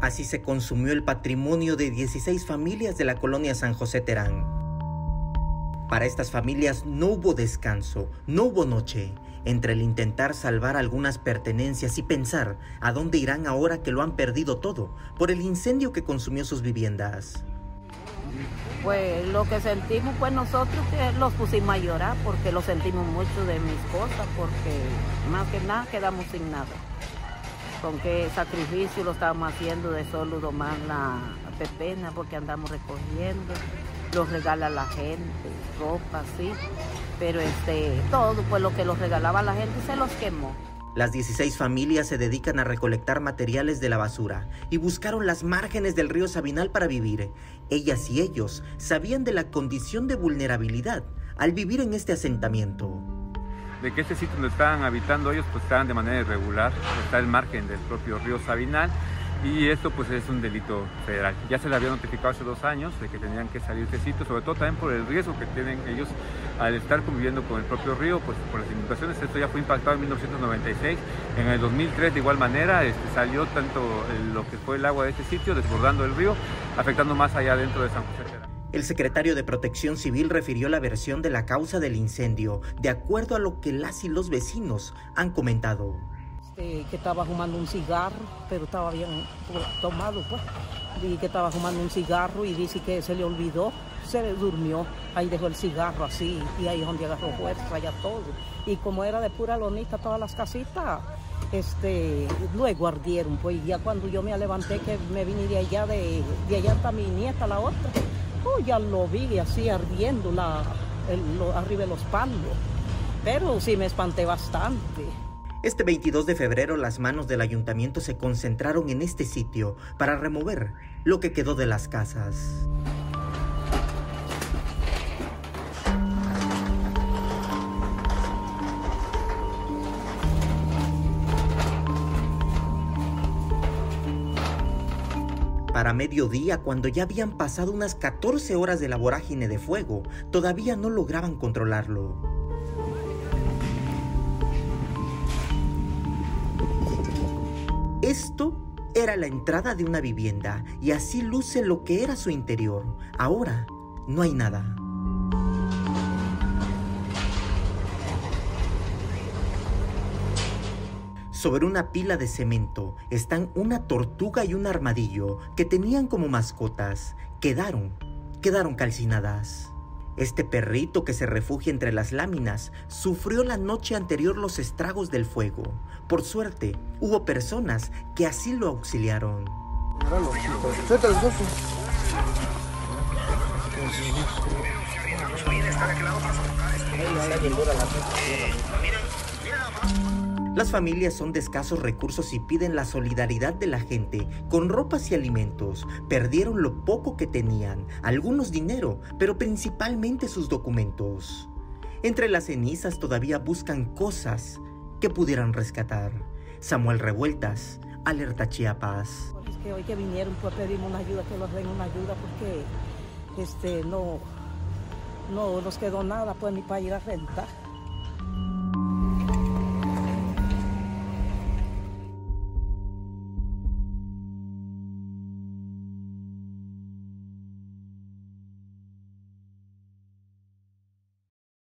Así se consumió el patrimonio de 16 familias de la colonia San José Terán. Para estas familias no hubo descanso, no hubo noche, entre el intentar salvar algunas pertenencias y pensar a dónde irán ahora que lo han perdido todo por el incendio que consumió sus viviendas. Pues lo que sentimos, pues nosotros que los pusimos a llorar porque lo sentimos mucho de mis cosas, porque más que nada quedamos sin nada. Con qué sacrificio lo estábamos haciendo de solo domar la pepena porque andamos recogiendo, los regala la gente, ropa, sí, pero este, todo pues lo que los regalaba la gente se los quemó. Las 16 familias se dedican a recolectar materiales de la basura y buscaron las márgenes del río Sabinal para vivir. Ellas y ellos sabían de la condición de vulnerabilidad al vivir en este asentamiento. De que este sitio donde estaban habitando ellos pues estaban de manera irregular, está el margen del propio río Sabinal y esto pues es un delito federal. Ya se le había notificado hace dos años de que tenían que salir de este sitio, sobre todo también por el riesgo que tienen ellos al estar conviviendo con el propio río, pues por las inundaciones. Esto ya fue impactado en 1996. En el 2003 de igual manera este, salió tanto lo que fue el agua de este sitio desbordando el río, afectando más allá dentro de San José. El secretario de Protección Civil refirió la versión de la causa del incendio, de acuerdo a lo que las y los vecinos han comentado. Este, que estaba fumando un cigarro, pero estaba bien tomado, pues. Y que estaba fumando un cigarro y dice que se le olvidó, se le durmió. Ahí dejó el cigarro así y ahí es donde agarró fuerza, ya todo. Y como era de pura lonita todas las casitas, este, luego ardieron, pues ya cuando yo me levanté que me vine de allá, de, de allá hasta mi nieta, la otra, oh, ya lo vi así ardiendo la, arriba de los palos. Pero sí me espanté bastante. Este 22 de febrero las manos del ayuntamiento se concentraron en este sitio para remover lo que quedó de las casas. Para mediodía, cuando ya habían pasado unas 14 horas de la vorágine de fuego, todavía no lograban controlarlo. Esto era la entrada de una vivienda y así luce lo que era su interior. Ahora no hay nada. Sobre una pila de cemento están una tortuga y un armadillo que tenían como mascotas. Quedaron, quedaron calcinadas. Este perrito que se refugia entre las láminas sufrió la noche anterior los estragos del fuego. Por suerte, hubo personas que así lo auxiliaron. Las familias son de escasos recursos y piden la solidaridad de la gente con ropas y alimentos. Perdieron lo poco que tenían, algunos dinero, pero principalmente sus documentos. Entre las cenizas todavía buscan cosas que pudieran rescatar. Samuel Revueltas, Alerta Chiapas. Es que hoy que vinieron pues pedimos una ayuda, que nos den una ayuda porque este, no, no nos quedó nada pues ni para ir a rentar.